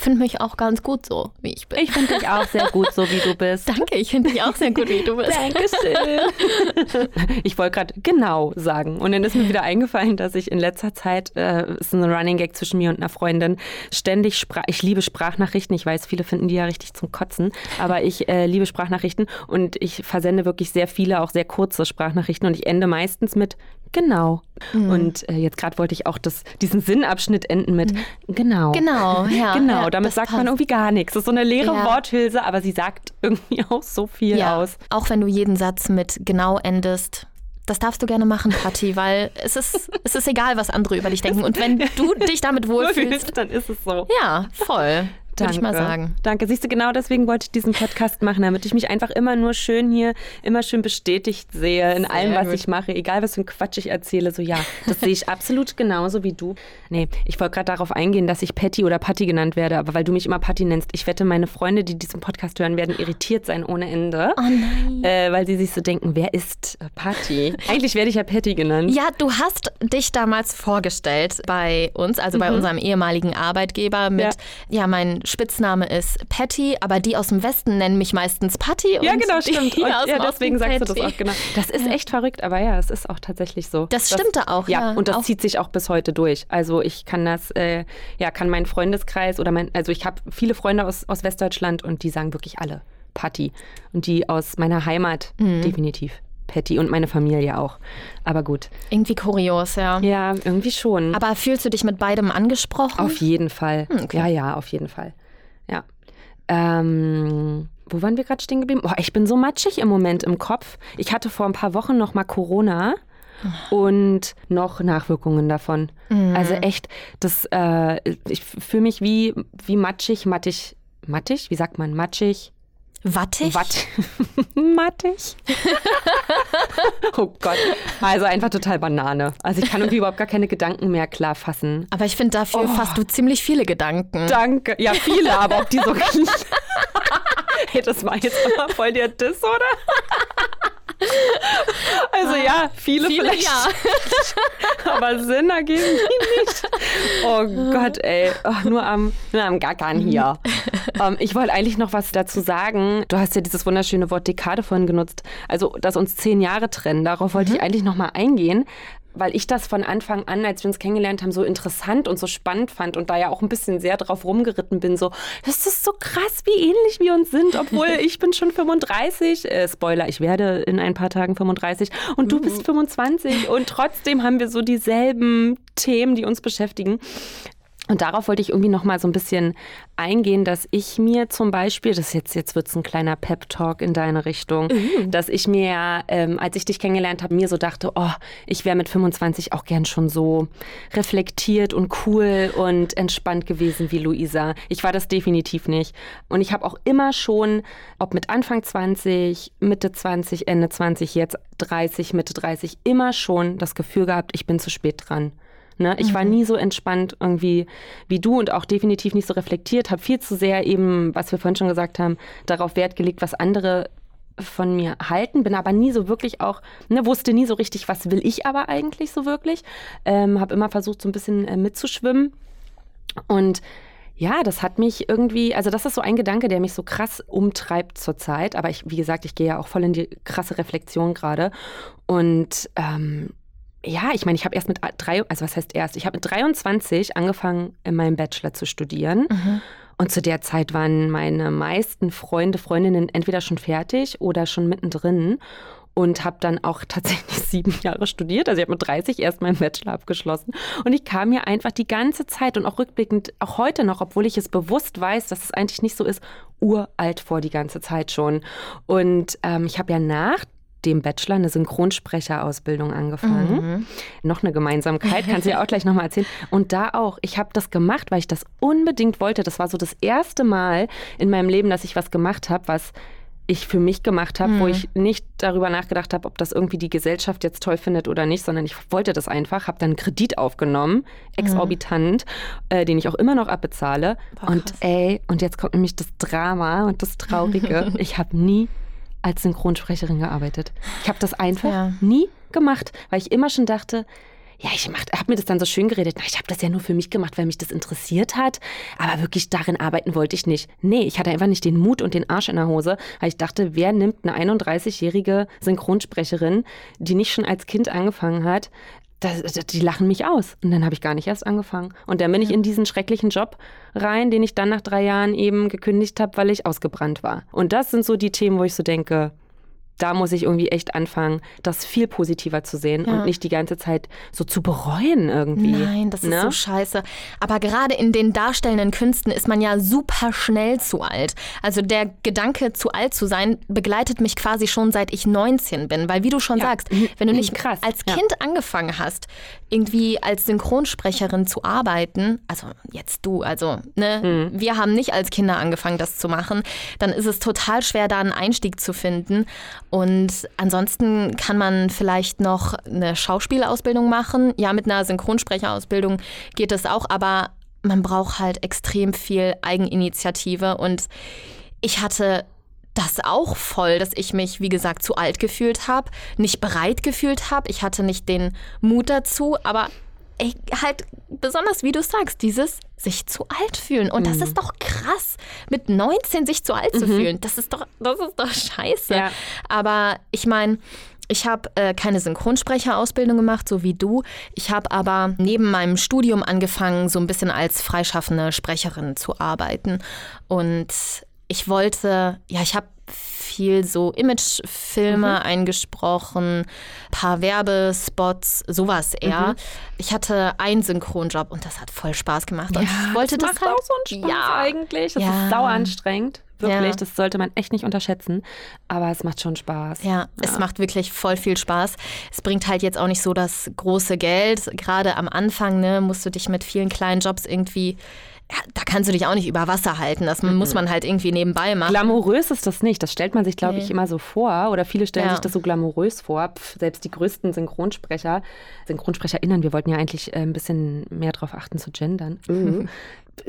finde mich auch ganz gut so, wie ich bin. Ich finde dich auch sehr gut, so wie du bist. Danke, ich finde dich auch sehr gut, wie du bist. Dankeschön. Ich wollte gerade genau sagen. Und dann ist mir wieder eingefallen, dass ich in letzter Zeit, äh, ist ein Running Gag zwischen mir und einer Freundin, ständig sprach. Ich liebe Sprachnachrichten. Ich weiß, viele finden die ja richtig zum Kotzen. Aber ich äh, liebe Sprachnachrichten und ich versende wirklich sehr viele, auch sehr kurze Sprachnachrichten. Und ich ende meistens mit genau. Und äh, jetzt gerade wollte ich auch das, diesen Sinnabschnitt enden mit genau. Genau, ja. Genau, ja, damit sagt man passt. irgendwie gar nichts. Das ist so eine leere Ja. Worthülse, aber sie sagt irgendwie auch so viel ja, aus. Auch wenn du jeden Satz mit genau endest. Das darfst du gerne machen, Patti, weil es ist, es ist egal, was andere über dich denken. Und wenn du dich damit wohlfühlst, dann ist es so. ja, voll, würde ich mal sagen. Danke. Siehst du, genau deswegen wollte ich diesen Podcast machen, damit ich mich einfach immer nur schön hier, immer schön bestätigt sehe in Sehr allem, was gut. ich mache. Egal, was für ein Quatsch ich erzähle. So, ja, das sehe ich absolut genauso wie du. Nee, ich wollte gerade darauf eingehen, dass ich Patty oder Patti genannt werde, aber weil du mich immer Patti nennst, ich wette, meine Freunde, die diesen Podcast hören, werden irritiert sein ohne Ende. Oh nein. Äh, weil sie sich so denken, wer ist Patty? Eigentlich werde ich ja Patty genannt. Ja, du hast dich damals vorgestellt bei uns, also bei unserem ehemaligen Arbeitgeber mit, ja, mein Spitzname ist Patty, aber die aus dem Westen nennen mich meistens Patty. Ja, genau, stimmt. Und, aus ja, deswegen sagst du das Patty. auch, genau. Das ist echt verrückt, aber ja, es ist auch tatsächlich so. Das stimmte auch, Ja, ja. und das Auch- zieht sich auch bis heute durch. Also ich kann das, äh, ja, kann meinen Freundeskreis oder mein, also ich habe viele Freunde aus, aus Westdeutschland und die sagen wirklich alle Patti. Und die aus meiner Heimat Mhm. definitiv Patty und meine Familie auch. Aber gut. Irgendwie kurios, ja. Ja, irgendwie schon. Aber fühlst du dich mit beidem angesprochen? Auf jeden Fall. Hm, okay. Ja, ja, auf jeden Fall. Ja. Ähm, wo waren wir gerade stehen geblieben? Oh, ich bin so matschig im Moment im Kopf. Ich hatte vor ein paar Wochen noch mal Corona und noch Nachwirkungen davon. Also echt, das, äh, ich fühle mich wie, wie matschig, mattig, mattig, wie sagt man, matschig? Wattig? Watt. Mattig. oh Gott. Also einfach total Banane. Also ich kann irgendwie überhaupt gar keine Gedanken mehr klar fassen. Aber ich finde, dafür Oh. fasst du ziemlich viele Gedanken. Danke. Ja, viele, aber ob die so hey, das war jetzt aber voll der Diss, oder? Also ja, viele, Viele, vielleicht. ja. Aber Sinn ergeben die nicht. Oh Gott, ey. Oh, nur, am, nur am Gackern hier. ähm, ich wollte eigentlich noch was dazu sagen. Du hast ja dieses wunderschöne Wort Dekade vorhin genutzt. Also, dass uns zehn Jahre trennen. Darauf wollte ich eigentlich noch mal eingehen. Weil ich das von Anfang an, als wir uns kennengelernt haben, so interessant und so spannend fand und da ja auch ein bisschen sehr drauf rumgeritten bin, so, das ist so krass, wie ähnlich wir uns sind, obwohl ich bin schon 35, äh, Spoiler, ich werde in ein paar Tagen 35 und du bist 25 und trotzdem haben wir so dieselben Themen, die uns beschäftigen. Und darauf wollte ich irgendwie noch mal so ein bisschen eingehen, dass ich mir zum Beispiel, das jetzt, jetzt wird es ein kleiner Pep-Talk in deine Richtung, dass ich mir, ähm, als ich dich kennengelernt habe, mir so dachte, oh, ich wäre mit 25 auch gern schon so reflektiert und cool und entspannt gewesen wie Luisa. Ich war das definitiv nicht. Und ich habe auch immer schon, ob mit Anfang 20, Mitte 20, Ende 20, jetzt 30, Mitte 30, immer schon das Gefühl gehabt, ich bin zu spät dran. Ne? Ich war nie so entspannt irgendwie wie du und auch definitiv nicht so reflektiert, habe viel zu sehr eben, was wir vorhin schon gesagt haben, darauf Wert gelegt, was andere von mir halten, bin aber nie so wirklich auch, ne, wusste nie so richtig, was will ich aber eigentlich so wirklich. Ähm, habe immer versucht, so ein bisschen äh, mitzuschwimmen. Und ja, das hat mich irgendwie, also das ist so ein Gedanke, der mich so krass umtreibt zurzeit. Aber ich, wie gesagt, ich gehe ja auch voll in die krasse Reflexion gerade. Und ähm, ja, ich meine, ich habe erst mit drei, also was heißt erst? Ich habe mit 23 angefangen, in meinem Bachelor zu studieren. Und zu der Zeit waren meine meisten Freunde, Freundinnen entweder schon fertig oder schon mittendrin. und habe dann auch tatsächlich sieben Jahre studiert. Also ich habe mit 30 erst meinen Bachelor abgeschlossen. Und ich kam mir einfach die ganze Zeit und auch rückblickend, auch heute noch, obwohl ich es bewusst weiß, dass es eigentlich nicht so ist, uralt vor die ganze Zeit schon. Und ähm, ich habe ja nach dem Bachelor eine Synchronsprecherausbildung angefangen. Mhm. Noch eine Gemeinsamkeit, kannst du ja auch gleich nochmal erzählen. Und da auch, ich habe das gemacht, weil ich das unbedingt wollte. Das war so das erste Mal in meinem Leben, dass ich was gemacht habe, was ich für mich gemacht habe, mhm. wo ich nicht darüber nachgedacht habe, ob das irgendwie die Gesellschaft jetzt toll findet oder nicht, sondern ich wollte das einfach, habe dann einen Kredit aufgenommen, exorbitant, mhm. äh, den ich auch immer noch abbezahle. Boah, und ey, und jetzt kommt nämlich das Drama und das Traurige. ich habe nie als Synchronsprecherin gearbeitet. Ich habe das einfach ja. nie gemacht, weil ich immer schon dachte, ja, ich habe mir das dann so schön geredet. Na, ich habe das ja nur für mich gemacht, weil mich das interessiert hat. Aber wirklich darin arbeiten wollte ich nicht. Nee, ich hatte einfach nicht den Mut und den Arsch in der Hose, weil ich dachte, wer nimmt eine 31-jährige Synchronsprecherin, die nicht schon als Kind angefangen hat, das, die lachen mich aus. Und dann habe ich gar nicht erst angefangen. Und dann bin ja. ich in diesen schrecklichen Job rein, den ich dann nach drei Jahren eben gekündigt habe, weil ich ausgebrannt war. Und das sind so die Themen, wo ich so denke, da muss ich irgendwie echt anfangen, das viel positiver zu sehen ja. und nicht die ganze Zeit so zu bereuen irgendwie. Nein, das ne? ist so scheiße. Aber gerade in den darstellenden Künsten ist man ja super schnell zu alt. Also der Gedanke, zu alt zu sein, begleitet mich quasi schon seit ich 19 bin. Weil wie du schon ja. sagst, mhm. wenn du nicht Krass. als Kind ja. angefangen hast, irgendwie als Synchronsprecherin zu arbeiten, also jetzt du, also ne, mhm. wir haben nicht als Kinder angefangen, das zu machen, dann ist es total schwer, da einen Einstieg zu finden. Und ansonsten kann man vielleicht noch eine Schauspielausbildung machen. Ja, mit einer Synchronsprecherausbildung geht es auch, aber man braucht halt extrem viel Eigeninitiative. Und ich hatte das auch voll, dass ich mich, wie gesagt, zu alt gefühlt habe, nicht bereit gefühlt habe. Ich hatte nicht den Mut dazu, aber ey, halt besonders, wie du sagst, dieses sich zu alt fühlen. Und das mhm. ist doch krass, mit 19 sich zu alt mhm. zu fühlen. Das ist doch, das ist doch scheiße. Ja. Aber ich meine, ich habe äh, keine Synchronsprecherausbildung gemacht, so wie du. Ich habe aber neben meinem Studium angefangen, so ein bisschen als freischaffende Sprecherin zu arbeiten. Und ich wollte, ja, ich habe viel so Imagefilme mhm. eingesprochen, paar Werbespots, sowas eher. Mhm. Ich hatte einen Synchronjob und das hat voll Spaß gemacht. Ja, und ich wollte das, das macht halt, auch so einen Spaß ja. eigentlich. Das ja. ist sau anstrengend. Wirklich, ja. das sollte man echt nicht unterschätzen. Aber es macht schon Spaß. Ja, ja, es macht wirklich voll viel Spaß. Es bringt halt jetzt auch nicht so das große Geld. Gerade am Anfang ne, musst du dich mit vielen kleinen Jobs irgendwie ja, da kannst du dich auch nicht über Wasser halten. Das mhm. muss man halt irgendwie nebenbei machen. Glamourös ist das nicht. Das stellt man sich, glaube nee. ich, immer so vor. Oder viele stellen ja. sich das so glamourös vor. Pff, selbst die größten Synchronsprecher, SynchronsprecherInnen, wir wollten ja eigentlich äh, ein bisschen mehr darauf achten zu gendern. Mhm.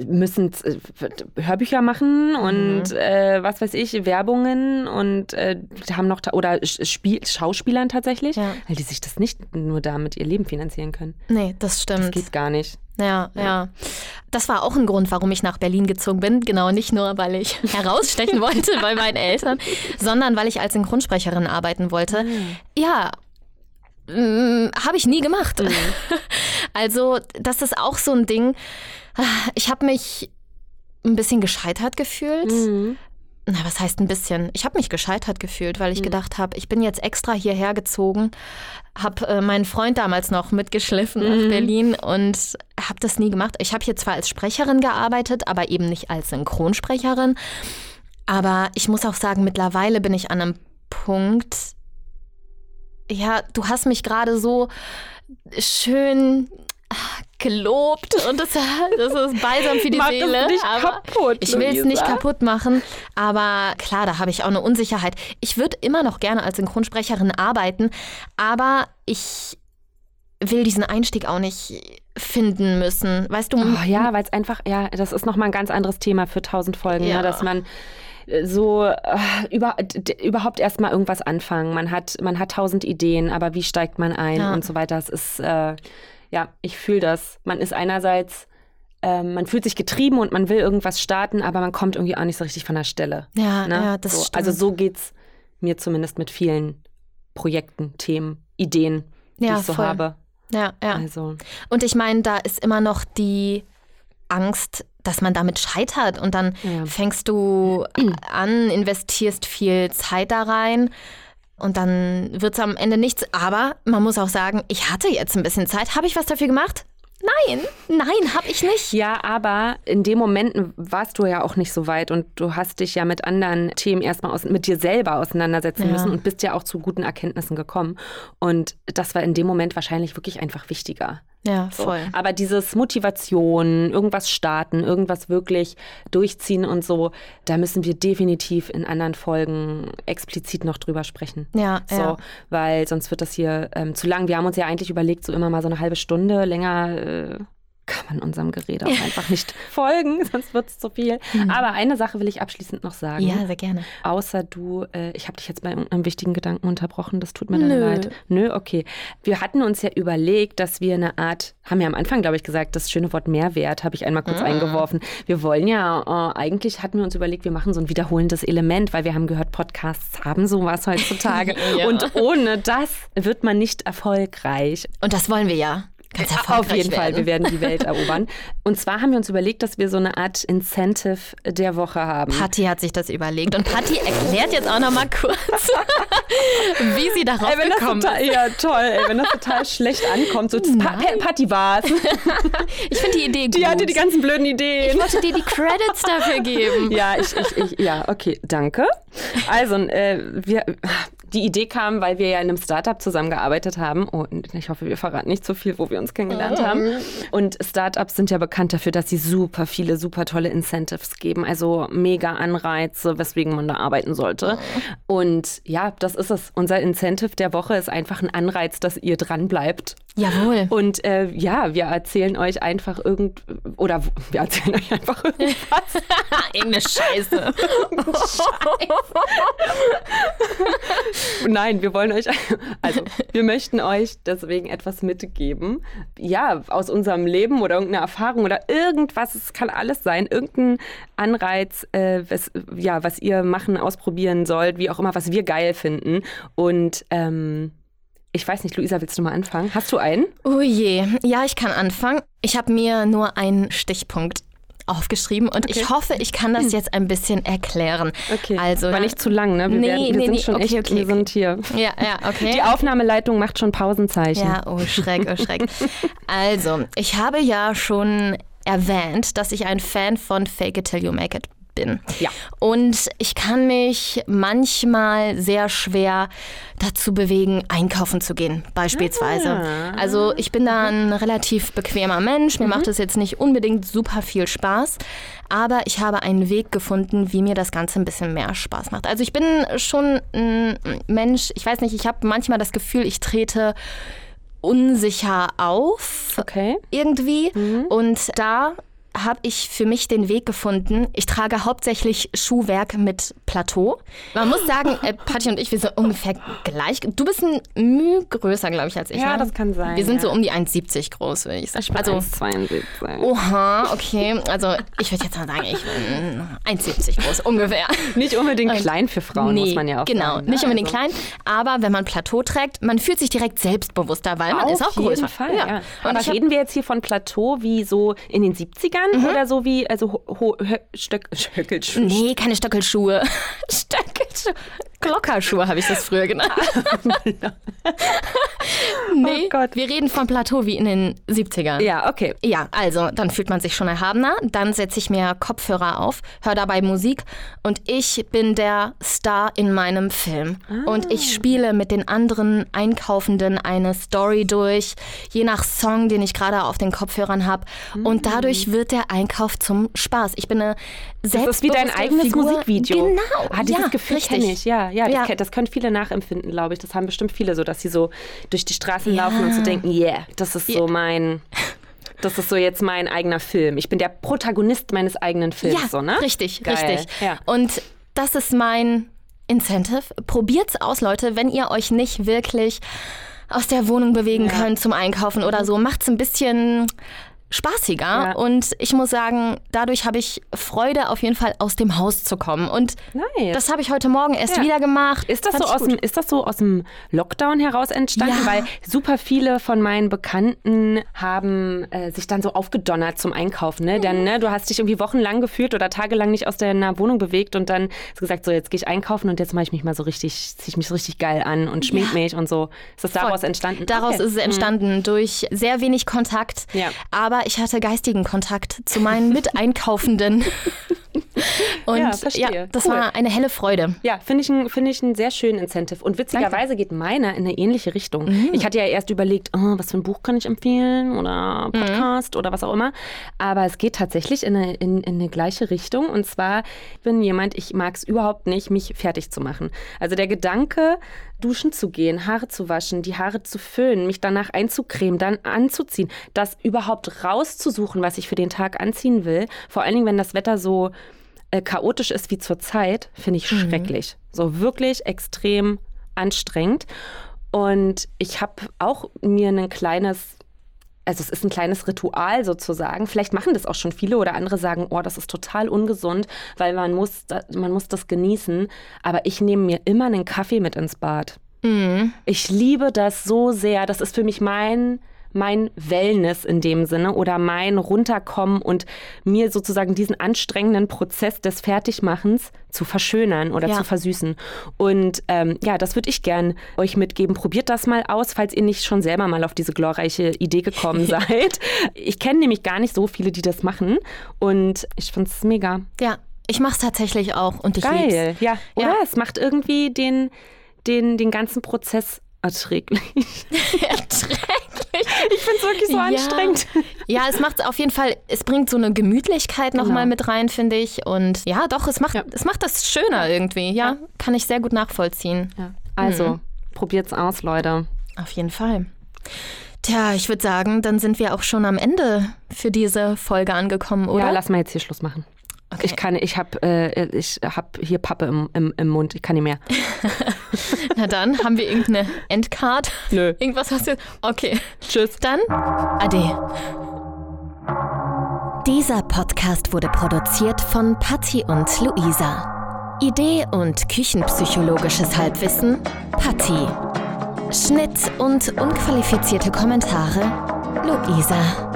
müssen äh, Hörbücher machen und mhm. äh, was weiß ich, Werbungen und äh, haben noch oder Spiel, Schauspielern tatsächlich, ja. weil die sich das nicht nur damit ihr Leben finanzieren können. Nee, das stimmt. Das geht gar nicht. Ja, ja, ja. Das war auch ein Grund, warum ich nach Berlin gezogen bin. Genau, nicht nur, weil ich herausstechen wollte bei meinen Eltern, sondern weil ich als Synchronsprecherin arbeiten wollte. Mhm. Ja, mm, habe ich nie gemacht. Mhm. Also, das ist auch so ein Ding. Ich habe mich ein bisschen gescheitert gefühlt. Mhm. Na, was heißt ein bisschen? Ich habe mich gescheitert gefühlt, weil ich mhm. gedacht habe, ich bin jetzt extra hierher gezogen, habe äh, meinen Freund damals noch mitgeschliffen mhm. nach Berlin und habe das nie gemacht. Ich habe hier zwar als Sprecherin gearbeitet, aber eben nicht als Synchronsprecherin. Aber ich muss auch sagen, mittlerweile bin ich an einem Punkt, ja, du hast mich gerade so schön gelobt und das, das ist balsam für die Mach Seele. nicht aber kaputt, ich will es nicht kaputt machen, aber klar, da habe ich auch eine Unsicherheit. Ich würde immer noch gerne als Synchronsprecherin arbeiten, aber ich will diesen Einstieg auch nicht finden müssen. Weißt du? Oh, ja, weil es einfach, ja, das ist nochmal ein ganz anderes Thema für tausend Folgen, ne, ja. ne, dass man so äh, über, überhaupt erstmal irgendwas anfangen. Man hat, man hat tausend Ideen, aber wie steigt man ein ja. und so weiter. Das ist äh, ja, ich fühle das. Man ist einerseits, äh, man fühlt sich getrieben und man will irgendwas starten, aber man kommt irgendwie auch nicht so richtig von der Stelle. Ja, ne? ja das so, stimmt. Also so geht es mir zumindest mit vielen Projekten, Themen, Ideen, die ja, ich so voll. habe. Ja, ja. Also. Und ich meine, da ist immer noch die Angst, dass man damit scheitert und dann ja. fängst du an, investierst viel Zeit da rein Und dann wird es am Ende nichts. Aber man muss auch sagen, ich hatte jetzt ein bisschen Zeit. Habe ich was dafür gemacht? Nein, nein, habe ich nicht. Ja, aber in dem Moment warst du ja auch nicht so weit und du hast dich ja mit anderen Themen erstmal aus, mit dir selber auseinandersetzen ja. müssen und bist ja auch zu guten Erkenntnissen gekommen. Und das war in dem Moment wahrscheinlich wirklich einfach wichtiger. Ja, voll. So. Aber dieses Motivation, irgendwas starten, irgendwas wirklich durchziehen und so, da müssen wir definitiv in anderen Folgen explizit noch drüber sprechen. Ja, so, ja. Weil sonst wird das hier ähm, zu lang. Wir haben uns ja eigentlich überlegt, so immer mal so eine halbe Stunde länger. Äh, kann man unserem Gerede auch einfach nicht folgen, sonst wird es zu viel. Mhm. Aber eine Sache will ich abschließend noch sagen. Ja, sehr gerne. Außer du, äh, ich habe dich jetzt bei einem wichtigen Gedanken unterbrochen, das tut mir dann leid. Nö, okay. Wir hatten uns ja überlegt, dass wir eine Art, haben ja am Anfang, glaube ich, gesagt, das schöne Wort Mehrwert habe ich einmal kurz mhm. eingeworfen. Wir wollen ja, äh, eigentlich hatten wir uns überlegt, wir machen so ein wiederholendes Element, weil wir haben gehört, Podcasts haben sowas heutzutage. ja. Und ohne das wird man nicht erfolgreich. Und das wollen wir ja. Ganz Auf jeden werden. Fall, wir werden die Welt erobern. Und zwar haben wir uns überlegt, dass wir so eine Art Incentive der Woche haben. Patti hat sich das überlegt und Patti erklärt jetzt auch noch mal kurz, wie sie darauf ey, gekommen total, ist. Ja, toll, ey, wenn das total schlecht ankommt. So, pa Patti war's. ich finde die Idee gut. Die hatte die ganzen blöden Ideen. Ich wollte dir die Credits dafür geben. Ja, ich, ich, ich ja, okay, danke. Also, äh, wir, die Idee kam, weil wir ja in einem Startup zusammengearbeitet haben. Und ich hoffe, wir verraten nicht zu so viel, wo wir uns kennengelernt haben. Und Startups sind ja bekannt dafür, dass sie super viele, super tolle Incentives geben. Also mega Anreize, weswegen man da arbeiten sollte. Und ja, das ist es. Unser Incentive der Woche ist einfach ein Anreiz, dass ihr dran bleibt. Jawohl. Und äh, ja, wir erzählen euch einfach irgend oder wir erzählen euch einfach irgendwas. Irgendeine Scheiße. Scheiße. Nein, wir wollen euch, also wir möchten euch deswegen etwas mitgeben. Ja, aus unserem Leben oder irgendeine Erfahrung oder irgendwas, es kann alles sein, irgendein Anreiz, äh, was, ja, was ihr machen, ausprobieren sollt, wie auch immer, was wir geil finden. Und ähm, ich weiß nicht, Luisa, willst du mal anfangen? Hast du einen? Oh je, ja, ich kann anfangen. Ich habe mir nur einen Stichpunkt aufgeschrieben und okay. ich hoffe, ich kann das jetzt ein bisschen erklären. Okay. Also, War nicht zu lang, ne? Wir, nee, werden, wir nee, sind nee. schon okay, echt, okay, wir sind hier. Ja, ja, okay. Die Aufnahmeleitung macht schon Pausenzeichen. Ja, oh Schreck, oh Schreck. also, ich habe ja schon erwähnt, dass ich ein Fan von Fake It Till You Make It bin. Ja. Und ich kann mich manchmal sehr schwer dazu bewegen, einkaufen zu gehen, beispielsweise. Ah. Also ich bin da ein relativ bequemer Mensch. Mir mhm. macht es jetzt nicht unbedingt super viel Spaß. Aber ich habe einen Weg gefunden, wie mir das Ganze ein bisschen mehr Spaß macht. Also ich bin schon ein Mensch, ich weiß nicht, ich habe manchmal das Gefühl, ich trete unsicher auf. Okay. Irgendwie. Mhm. Und da habe ich für mich den Weg gefunden. Ich trage hauptsächlich Schuhwerk mit Plateau. Man muss sagen, äh, Patti und ich, wir sind ungefähr gleich. Du bist ein Mühe größer, glaube ich, als ich. Ja, ne? das kann sein. Wir sind ja. so um die 1,70 groß, würde ich sagen. Ich bin also 1,72. Oha, okay. Also ich würde jetzt mal sagen, ich bin 1,70 groß, ungefähr. Nicht unbedingt und, klein für Frauen, nee, muss man ja auch genau, sagen. Genau, nicht unbedingt also. klein. Aber wenn man Plateau trägt, man fühlt sich direkt selbstbewusster, weil man Auf ist auch größer. Auf jeden Fall, ja. ja. Aber reden wir jetzt hier von Plateau wie so in den 70ern mhm. oder so wie also Stöck, Stöckelschuhe. Nee, keine Stöckelschuhe. Stöckelschuhe. Glockerschuhe habe ich das früher genannt. nee, oh Gott. wir reden von Plateau wie in den 70ern. Ja, okay. Ja, also dann fühlt man sich schon erhabener. Dann setze ich mir Kopfhörer auf, höre dabei Musik und ich bin der Star in meinem Film. Ah. Und ich spiele mit den anderen Einkaufenden eine Story durch, je nach Song, den ich gerade auf den Kopfhörern habe. Mhm. Und dadurch wird der Einkauf zum Spaß. Ich bin eine Das ist wie dein eigenes Figur. Musikvideo. Genau. Ah, dieses ja, Gefühl kenne ich, ja ja, ja, Das, das, können viele nachempfinden, glaube ich. Das haben bestimmt viele so, dass sie so durch die Straßen ja. laufen und so denken, yeah, das ist so mein das ist so jetzt mein eigener Film. Ich bin der Protagonist meines eigenen Films. Ja, so, ne? richtig, Geil. richtig. Ja. Und das ist mein Incentive. Probiert's aus, Leute, wenn ihr euch nicht wirklich aus der Wohnung bewegen ja. könnt zum Einkaufen oder so. Macht's ein bisschen spaßiger. Ja. Und ich muss sagen, dadurch habe ich Freude, auf jeden Fall aus dem Haus zu kommen. Und Nice. das habe ich heute Morgen erst Ja. wieder gemacht. Ist das, Fand so aus gut. dem, ist das so aus dem Lockdown heraus entstanden? Ja. Weil super viele von meinen Bekannten haben äh, sich dann so aufgedonnert zum Einkaufen. Ne? Mhm. Dann, ne, du hast dich irgendwie wochenlang gefühlt oder tagelang nicht aus deiner Wohnung bewegt und dann hast du gesagt, so jetzt gehe ich einkaufen und jetzt mache ich mich mal so richtig, ziehe ich mich so richtig geil an und schmink mich und so. Ist das daraus entstanden? Daraus Okay. Mhm. ist es entstanden durch sehr wenig Kontakt. Ja. Aber ich hatte geistigen Kontakt zu meinen Miteinkaufenden. Und Ja, verstehe. das Cool. war eine helle Freude. Ja, finde ich, ein- finde ich einen sehr schönen Incentive. Und witzigerweise geht meiner in eine ähnliche Richtung. Mhm. Ich hatte ja erst überlegt, oh, was für ein Buch kann ich empfehlen Mhm. oder Podcast oder was auch immer. Aber es geht tatsächlich in eine, in, in eine gleiche Richtung. Und zwar ich bin jemand, ich mag es überhaupt nicht, mich fertig zu machen. Also der Gedanke, duschen zu gehen, Haare zu waschen, die Haare zu föhnen, mich danach einzucremen, dann anzuziehen, das überhaupt rauszusuchen, was ich für den Tag anziehen will. Vor allen Dingen, wenn das Wetter so äh, chaotisch ist wie zurzeit, finde ich schrecklich. So wirklich extrem anstrengend. Und ich habe auch mir ein kleines, also es ist ein kleines Ritual sozusagen. Vielleicht machen das auch schon viele oder andere sagen, oh, das ist total ungesund, weil man muss, man muss das genießen. Aber ich nehme mir immer einen Kaffee mit ins Bad. Mhm. Ich liebe das so sehr. Das ist für mich mein, mein Wellness in dem Sinne oder mein Runterkommen und mir sozusagen diesen anstrengenden Prozess des Fertigmachens zu verschönern oder Ja. zu versüßen. Und ähm, ja, das würde ich gern euch mitgeben. Probiert das mal aus, falls ihr nicht schon selber mal auf diese glorreiche Idee gekommen seid. Ich kenne nämlich gar nicht so viele, die das machen und ich finde es mega. Ja, ich mache es tatsächlich auch und ich lieb's. Geil, ja. Oder? Ja. Es macht irgendwie den, den, den ganzen Prozess erträglich. Erträglich. Ich finde es wirklich so Ja. anstrengend. Ja, es macht auf jeden Fall, es bringt so eine Gemütlichkeit Genau. nochmal mit rein, finde ich. Und ja, doch, es macht, Ja. es macht das schöner irgendwie. Ja, Ja. kann ich sehr gut nachvollziehen. Also, probiert's aus, Leute. Auf jeden Fall. Tja, ich würde sagen, dann sind wir auch schon am Ende für diese Folge angekommen, oder? Ja, lass mal jetzt hier Schluss machen. Okay. Ich kann, ich habe äh, ich hab hier Pappe im, im, im Mund. Ich kann nicht mehr. Na dann, haben wir irgendeine Endcard? Nö. Irgendwas hast du? Okay. Tschüss. Dann, ade. Dieser Podcast wurde produziert von Patti und Luisa. Idee und küchenpsychologisches Halbwissen Patti. Schnitt und unqualifizierte Kommentare Luisa.